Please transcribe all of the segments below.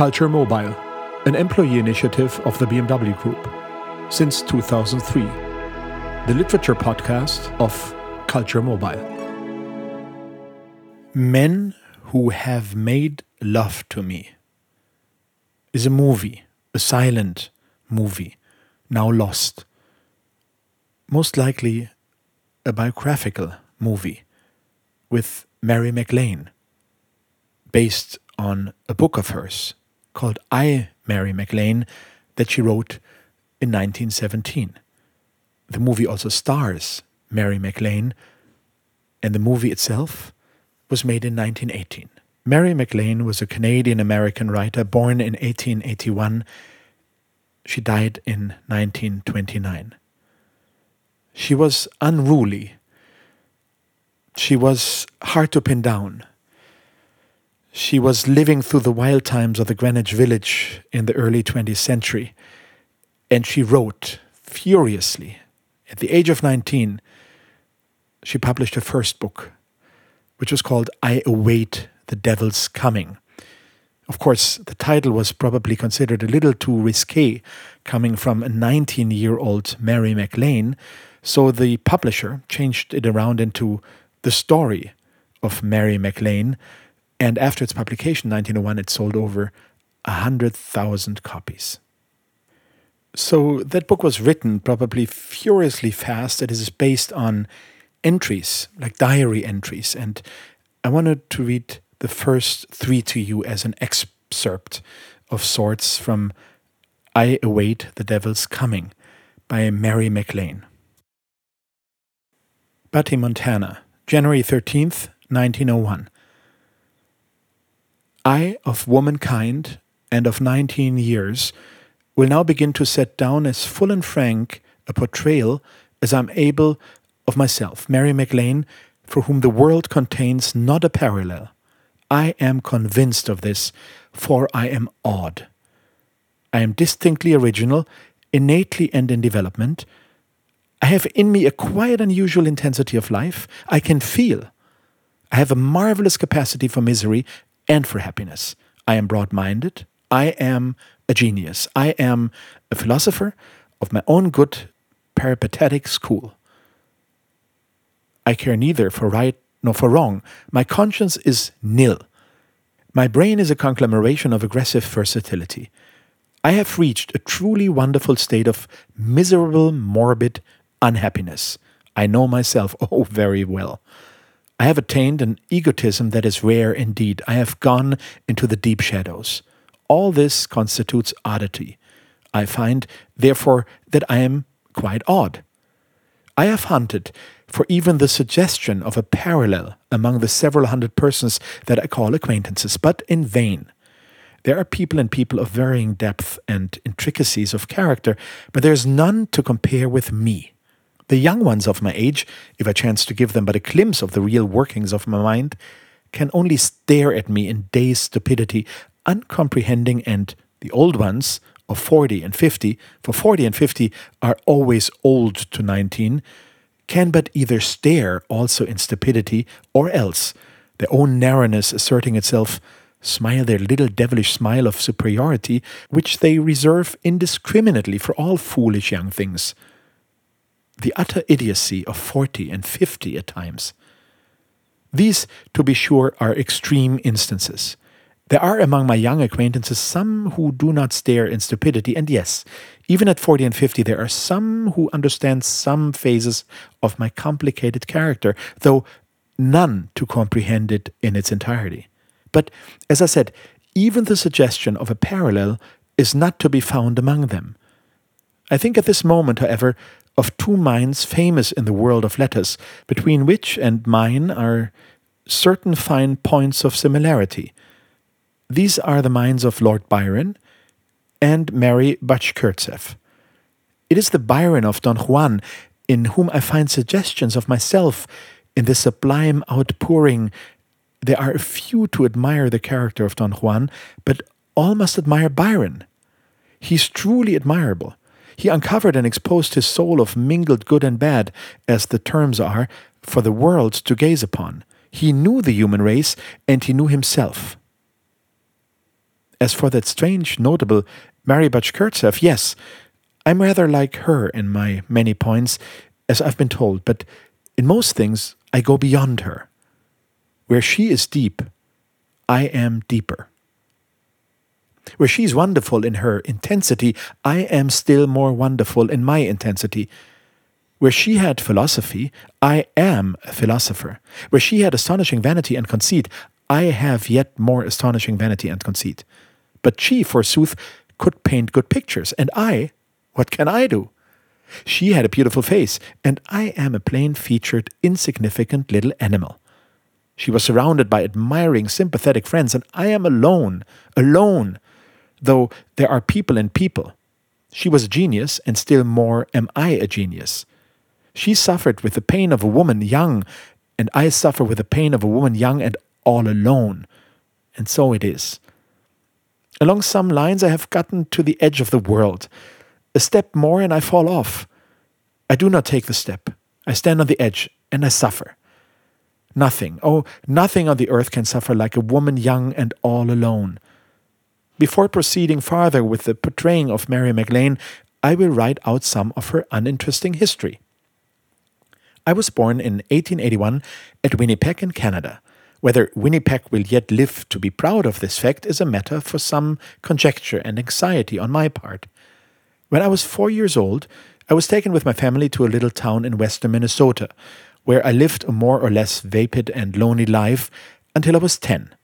Culture Mobile, an employee initiative of the BMW Group since 2003, the literature podcast of Culture Mobile. Men Who Have Made Love to Me is a movie, a silent movie, now lost. Most likely a biographical movie with Mary MacLane, based on a book of hers called I, Mary MacLane, that she wrote in 1917. The movie also stars Mary MacLane, and the movie itself was made in 1918. Mary MacLane was a Canadian American writer born in 1881. She died in 1929. She was unruly. She was hard to pin down. She was living through the wild times of the Greenwich Village in the early 20th century, and she wrote furiously. At the age of 19, she published her first book, which was called I Await the Devil's Coming. Of course, the title was probably considered a little too risque, coming from a 19 year old Mary MacLane, so the publisher changed it around into The Story of Mary MacLane, and after its publication, 1901, it sold over 100,000 copies. So that book was written probably furiously fast. It is based on entries, like diary entries. And I wanted to read the first three to you as an excerpt of sorts from I Await the Devil's Coming by Mary MacLane. Butte, Montana, January 13th, 1901. I, of womankind and of 19 years, will now begin to set down as full and frank a portrayal as I'm able of myself, Mary MacLane, for whom the world contains not a parallel. I am convinced of this, for I am odd. I am distinctly original, innately and in development. I have in me a quiet, unusual intensity of life. I can feel. I have a marvelous capacity for misery and for happiness. I am broad minded. I am a genius. I am a philosopher of my own good peripatetic school. I care neither for right nor for wrong. My conscience is nil. My brain is a conglomeration of aggressive versatility. I have reached a truly wonderful state of miserable, morbid unhappiness. I know myself, oh, very well. I have attained an egotism that is rare indeed. I have gone into the deep shadows. All this constitutes oddity. I find, therefore, that I am quite odd. I have hunted for even the suggestion of a parallel among the several hundred persons that I call acquaintances, but in vain. There are people and people of varying depth and intricacies of character, but there is none to compare with me. The young ones of my age, if I chance to give them but a glimpse of the real workings of my mind, can only stare at me in dazed stupidity, uncomprehending, and the old ones of 40 and 50, for 40 and 50 are always old to 19, can but either stare also in stupidity, or else, their own narrowness asserting itself, smile their little devilish smile of superiority, which they reserve indiscriminately for all foolish young things the utter idiocy of 40 and 50 at times. These, to be sure, are extreme instances. There are among my young acquaintances some who do not stare in stupidity, and yes, even at 40 and 50, there are some who understand some phases of my complicated character, though none to comprehend it in its entirety. But, as I said, even the suggestion of a parallel is not to be found among them. I think at this moment, however, of two minds famous in the world of letters, between which and mine are certain fine points of similarity. These are the minds of Lord Byron and Mary Bashkirtseff. It is the Byron of Don Juan in whom I find suggestions of myself in the sublime outpouring. There are a few to admire the character of Don Juan, but all must admire Byron. He is truly admirable. He uncovered and exposed his soul of mingled good and bad, as the terms are, for the world to gaze upon. He knew the human race, and he knew himself. As for that strange, notable Mary Bashkirtseff, yes, I'm rather like her in my many points, as I've been told, but in most things I go beyond her. Where she is deep, I am deeper. Where she is wonderful in her intensity, I am still more wonderful in my intensity. Where she had philosophy, I am a philosopher. Where she had astonishing vanity and conceit, I have yet more astonishing vanity and conceit. But she, forsooth, could paint good pictures, and I, what can I do? She had a beautiful face, and I am a plain featured, insignificant little animal. She was surrounded by admiring, sympathetic friends, and I am alone, alone, though there are people and people. She was a genius, and still more am I a genius. She suffered with the pain of a woman young, and I suffer with the pain of a woman young and all alone. And so it is. Along some lines, I have gotten to the edge of the world. A step more, and I fall off. I do not take the step. I stand on the edge, and I suffer. Nothing, oh, nothing on the earth can suffer like a woman young and all alone. Before proceeding farther with the portraying of Mary MacLane, I will write out some of her uninteresting history. I was born in 1881 at Winnipeg in Canada. Whether Winnipeg will yet live to be proud of this fact is a matter for some conjecture and anxiety on my part. When I was four years old, I was taken with my family to a little town in western Minnesota, where I lived a more or less vapid and lonely life until I was ten.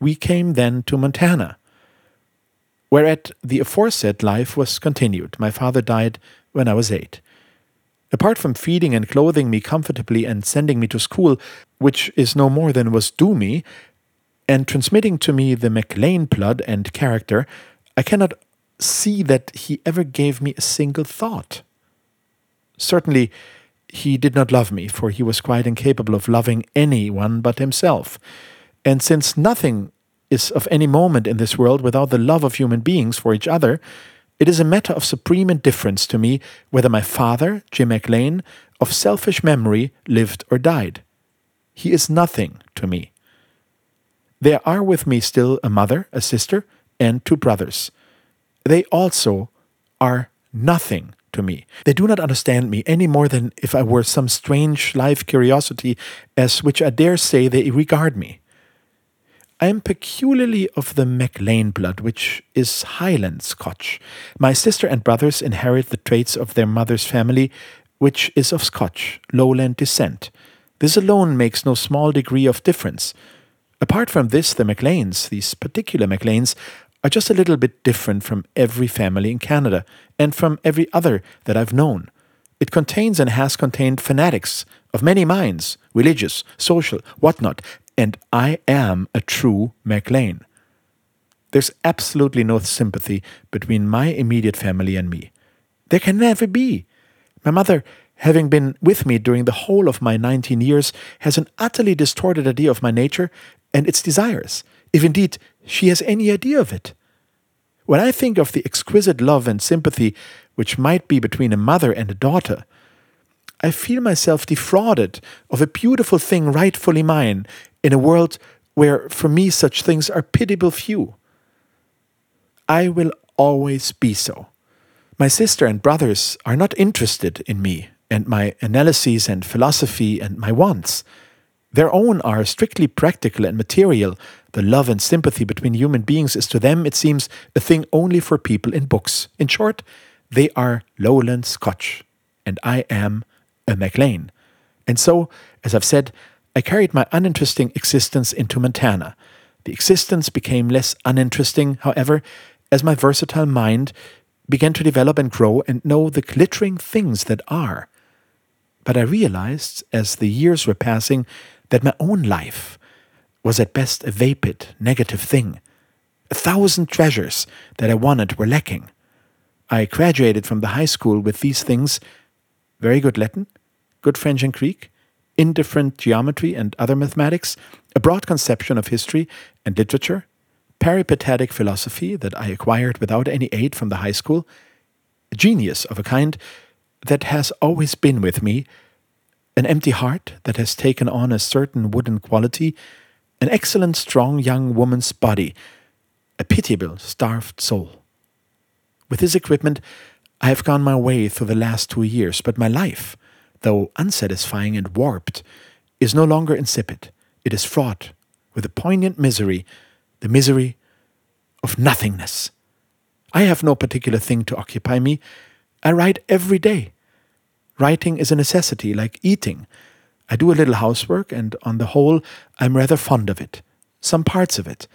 We came then to Montana, whereat the aforesaid life was continued. My father died when I was eight. Apart from feeding and clothing me comfortably and sending me to school, which is no more than was due me, and transmitting to me the MacLane blood and character, I cannot see that he ever gave me a single thought. Certainly, he did not love me, for he was quite incapable of loving anyone but himself. And since nothing is of any moment in this world without the love of human beings for each other, it is a matter of supreme indifference to me whether my father, Jim MacLane, of selfish memory, lived or died. He is nothing to me. There are with me still a mother, a sister, and two brothers. They also are nothing to me. They do not understand me any more than if I were some strange life curiosity, as which I dare say they regard me. I am peculiarly of the MacLane blood, which is Highland Scotch. My sister and brothers inherit the traits of their mother's family, which is of Scotch, lowland descent. This alone makes no small degree of difference. Apart from this, the MacLanes, these particular MacLanes, are just a little bit different from every family in Canada and from every other that I've known. It contains and has contained fanatics of many minds, religious, social, whatnot, and I am a true MacLane. There's absolutely no sympathy between my immediate family and me. There can never be. My mother, having been with me during the whole of my 19 years, has an utterly distorted idea of my nature and its desires, if indeed she has any idea of it. When I think of the exquisite love and sympathy which might be between a mother and a daughter, I feel myself defrauded of a beautiful thing rightfully mine in a world where for me such things are pitiable few. I will always be so. My sister and brothers are not interested in me and my analyses and philosophy and my wants. Their own are strictly practical and material. The love and sympathy between human beings is to them, it seems, a thing only for people in books. In short, they are lowland Scotch, and I am a MacLane. And so, as I've said, I carried my uninteresting existence into Montana. The existence became less uninteresting, however, as my versatile mind began to develop and grow and know the glittering things that are. But I realized, as the years were passing, that my own life was at best a vapid, negative thing. A thousand treasures that I wanted were lacking. I graduated from the high school with these things very good Latin, good French and Greek, indifferent geometry and other mathematics, a broad conception of history and literature, peripatetic philosophy that I acquired without any aid from the high school, a genius of a kind that has always been with me, an empty heart that has taken on a certain wooden quality, an excellent, strong young woman's body, a pitiable, starved soul. With this equipment, I have gone my way through the last two years, but my life, though unsatisfying and warped, is no longer insipid. It is fraught with a poignant misery, the misery of nothingness. I have no particular thing to occupy me. I write every day. Writing is a necessity, like eating. I do a little housework, and on the whole, I'm rather fond of it. Some parts of it.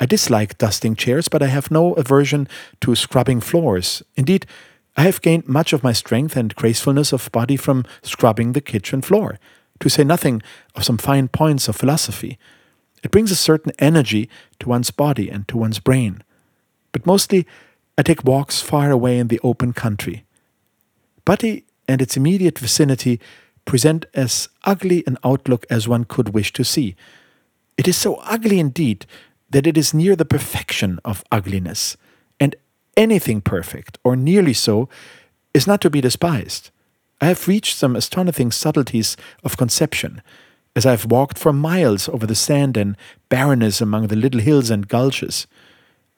I dislike dusting chairs, but I have no aversion to scrubbing floors. Indeed, I have gained much of my strength and gracefulness of body from scrubbing the kitchen floor, to say nothing of some fine points of philosophy. It brings a certain energy to one's body and to one's brain. But mostly, I take walks far away in the open country. Butte and its immediate vicinity present as ugly an outlook as one could wish to see. It is so ugly indeed that it is near the perfection of ugliness, anything perfect, or nearly so, is not to be despised. I have reached some astonishing subtleties of conception, as I have walked for miles over the sand and barrenness among the little hills and gulches.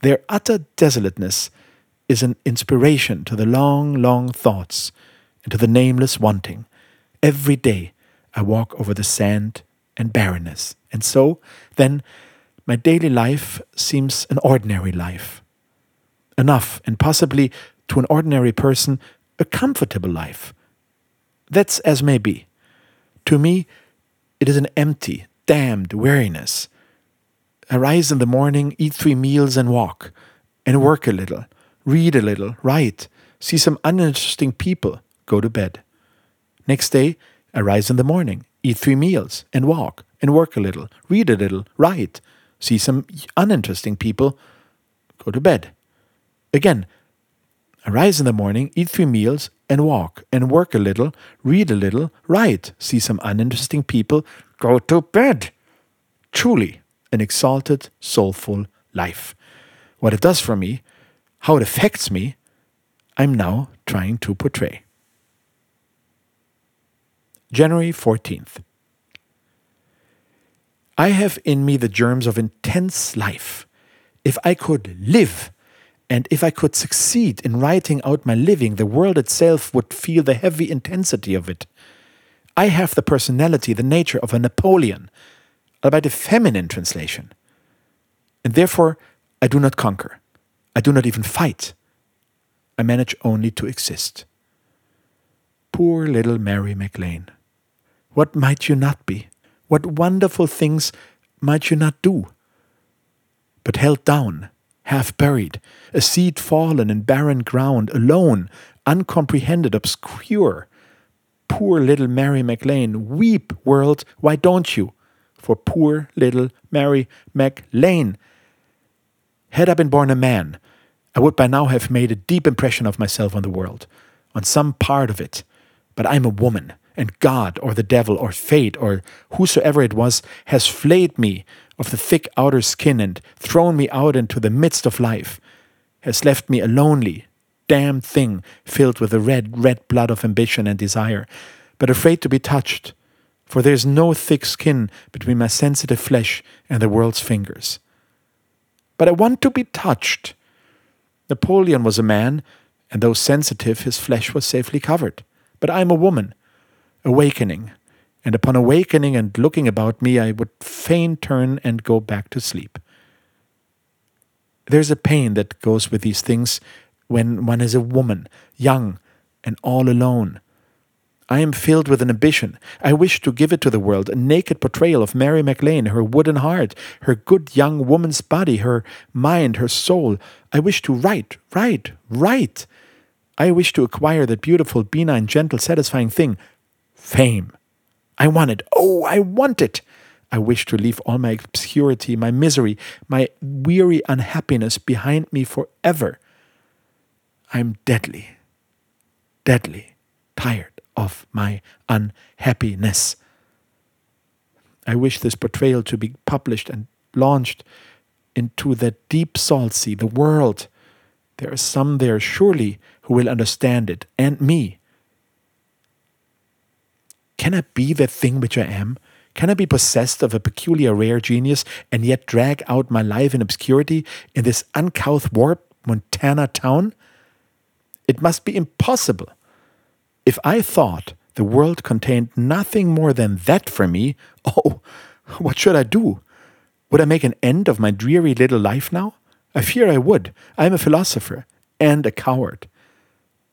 Their utter desolateness is an inspiration to the long, long thoughts and to the nameless wanting. Every day I walk over the sand and barrenness, and so, then, my daily life seems an ordinary life. Enough, and possibly to an ordinary person, a comfortable life. That's as may be. To me, it is an empty, damned weariness. I rise in the morning, eat three meals, and walk, and work a little, read a little, write, see some uninteresting people, go to bed. Next day, I rise in the morning, eat three meals, and walk, and work a little, read a little, write, see some uninteresting people, go to bed. Again, arise in the morning, eat three meals, and walk, and work a little, read a little, write, see some uninteresting people, go to bed. Truly, an exalted, soulful life. What it does for me, how it affects me, I'm now trying to portray. January 14th. I have in me the germs of intense life. If I could live, and if I could succeed in writing out my living, the world itself would feel the heavy intensity of it. I have the personality, the nature of a Napoleon, albeit a feminine translation. And therefore, I do not conquer. I do not even fight. I manage only to exist. Poor little Mary MacLane. What might you not be? What wonderful things might you not do? But held down, half buried, a seed fallen in barren ground, alone, uncomprehended, obscure. Poor little Mary MacLane, weep, world, why don't you? For poor little Mary MacLane. Had I been born a man, I would by now have made a deep impression of myself on the world, on some part of it. But I'm a woman and God or the devil or fate or whosoever it was has flayed me of the thick outer skin and thrown me out into the midst of life, has left me a lonely, damned thing filled with the red, red blood of ambition and desire, but afraid to be touched, for there is no thick skin between my sensitive flesh and the world's fingers. But I want to be touched. Napoleon was a man, and though sensitive, his flesh was safely covered. But I am a woman awakening, and upon awakening and looking about me, I would fain turn and go back to sleep. There's a pain that goes with these things when one is a woman, young and all alone. I am filled with an ambition. I wish to give it to the world a naked portrayal of Mary MacLane, her wooden heart, her good young woman's body, her mind, her soul. I wish to write, write, write. I wish to acquire that beautiful, benign, gentle, satisfying thing, fame. I want it. Oh, I want it. I wish to leave all my obscurity, my misery, my weary unhappiness behind me forever. I'm deadly, deadly tired of my unhappiness. I wish this portrayal to be published and launched into the deep salt sea, the world. There are some there, surely, who will understand it, and me. Can I be that thing which I am? Can I be possessed of a peculiar rare genius and yet drag out my life in obscurity in this uncouth warped Montana town? It must be impossible. If I thought the world contained nothing more than that for me, oh, what should I do? Would I make an end of my dreary little life now? I fear I would. I am a philosopher and a coward.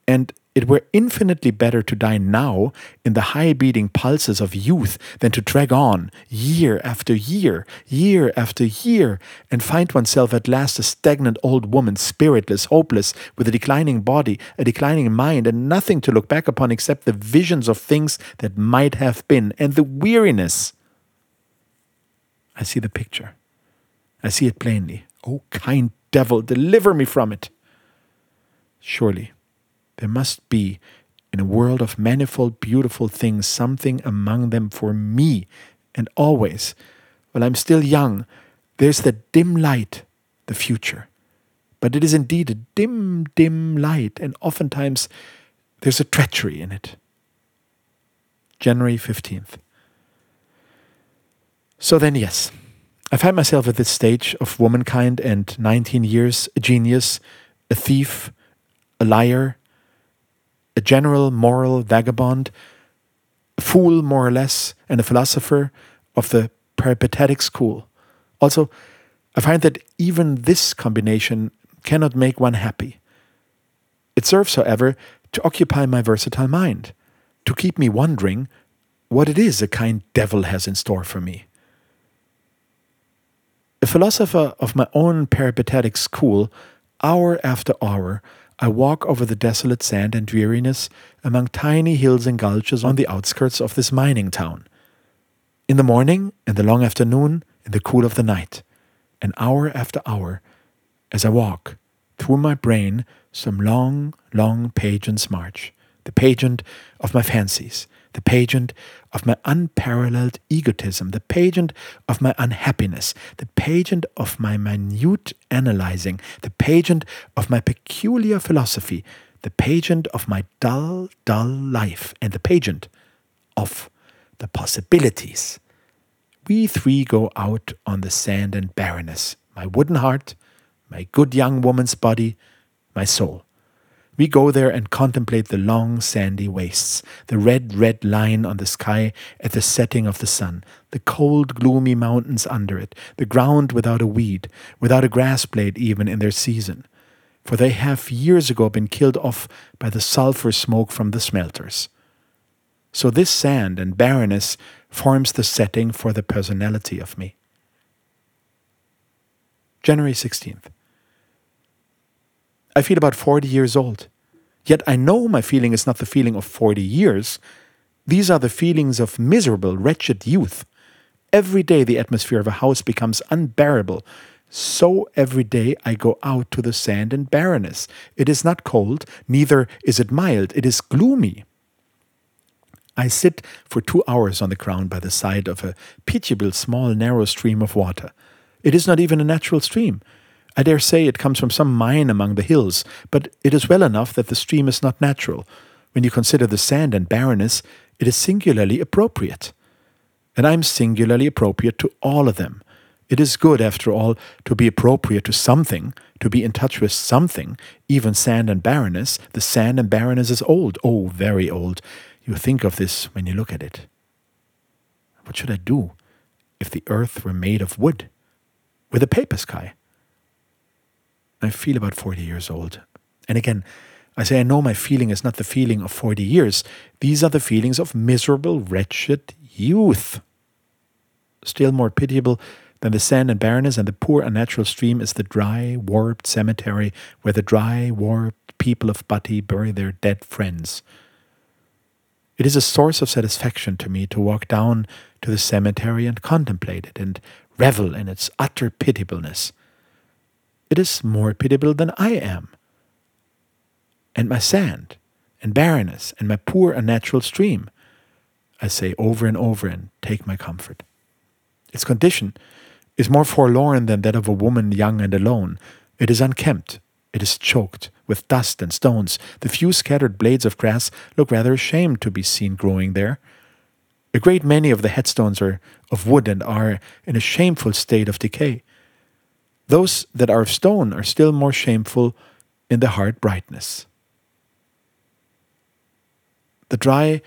And it were infinitely better to die now in the high beating pulses of youth than to drag on year after year, year after year, and find oneself at last a stagnant old woman, spiritless, hopeless, with a declining body, a declining mind, and nothing to look back upon except the visions of things that might have been, and the weariness. I see the picture. I see it plainly. Oh, kind devil, deliver me from it. Surely there must be, in a world of manifold beautiful things, something among them for me, and always, while I'm still young, there's that dim light, the future. But it is indeed a dim, dim light, and oftentimes there's a treachery in it. January 15th. So then, yes, I find myself at this stage of womankind and 19 years a genius, a thief, a liar, a general moral vagabond, a fool more or less, and a philosopher of the peripatetic school. Also, I find that even this combination cannot make one happy. It serves, however, to occupy my versatile mind, to keep me wondering what it is a kind devil has in store for me. A philosopher of my own peripatetic school, hour after hour, I walk over the desolate sand and dreariness among tiny hills and gulches on the outskirts of this mining town. In the morning, in the long afternoon, in the cool of the night, and hour after hour, as I walk, through my brain some long, long pageant's march, the pageant of my fancies, the pageant of my unparalleled egotism, the pageant of my unhappiness, the pageant of my minute analyzing, the pageant of my peculiar philosophy, the pageant of my dull, dull life, and the pageant of the possibilities. We three go out on the sand and barrenness my wooden heart, my good young woman's body, my soul. We go there and contemplate the long sandy wastes, the red, red line on the sky at the setting of the sun, the cold, gloomy mountains under it, the ground without a weed, without a grass blade even in their season, for they have years ago been killed off by the sulphur smoke from the smelters. So this sand and barrenness forms the setting for the personality of me. January 16th. I feel about 40 years old. Yet I know my feeling is not the feeling of 40 years. These are the feelings of miserable, wretched youth. Every day the atmosphere of a house becomes unbearable. So every day I go out to the sand and barrenness. It is not cold, neither is it mild, it is gloomy. I sit for two hours on the ground by the side of a pitiable small narrow stream of water. It is not even a natural stream. I dare say it comes from some mine among the hills, but it is well enough that the stream is not natural. When you consider the sand and barrenness, it is singularly appropriate. And I am singularly appropriate to all of them. It is good, after all, to be appropriate to something, to be in touch with something, even sand and barrenness. The sand and barrenness is old, oh, very old. You think of this when you look at it. What should I do if the earth were made of wood, with a paper sky? I feel about 40 years old. And again, I say I know my feeling is not the feeling of 40 years. These are the feelings of miserable, wretched youth. Still more pitiable than the sand and barrenness and the poor unnatural stream is the dry, warped cemetery where the dry, warped people of Butte bury their dead friends. It is a source of satisfaction to me to walk down to the cemetery and contemplate it and revel in its utter pitiableness. It is more pitiable than I am. And my sand, and barrenness, and my poor unnatural stream, I say over and over and take my comfort. Its condition is more forlorn than that of a woman young and alone. It is unkempt, it is choked with dust and stones. The few scattered blades of grass look rather ashamed to be seen growing there. A great many of the headstones are of wood and are in a shameful state of decay. Those that are of stone are still more shameful in the hard brightness. The dry,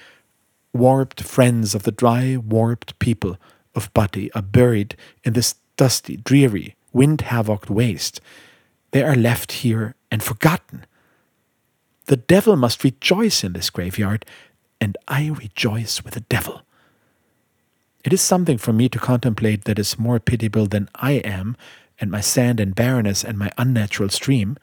warped friends of the dry, warped people of Butte are buried in this dusty, dreary, wind havocked waste. They are left here and forgotten. The devil must rejoice in this graveyard, and I rejoice with the devil. It is something for me to contemplate that is more pitiable than I am, and my sand and barrenness and my unnatural stream.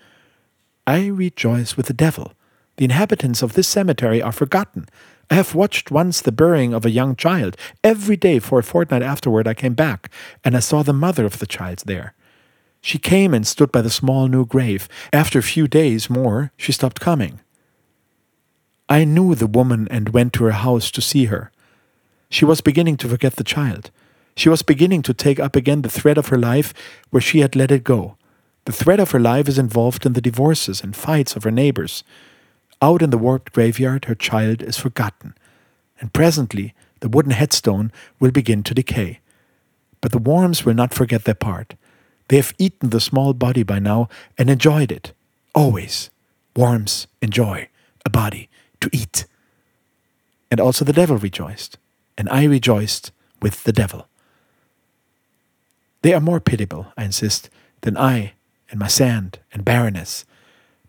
I rejoice with the devil. The inhabitants of this cemetery are forgotten. I have watched once the burying of a young child. Every day for a fortnight afterward I came back, and I saw the mother of the child there. She came and stood by the small new grave. After a few days more, she stopped coming. I knew the woman and went to her house to see her. She was beginning to forget the child. She was beginning to take up again the thread of her life where she had let it go. The thread of her life is involved in the divorces and fights of her neighbors. Out in the warped graveyard, her child is forgotten, and presently the wooden headstone will begin to decay. But the worms will not forget their part. They have eaten the small body by now and enjoyed it. Always. Worms enjoy a body to eat. And also the devil rejoiced and I rejoiced with the devil. They are more pitiable, I insist, than I and my sand and barrenness,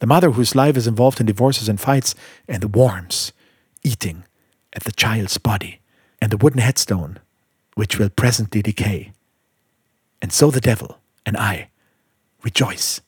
the mother whose life is involved in divorces and fights, and the worms eating at the child's body, and the wooden headstone which will presently decay. And so the devil and I rejoice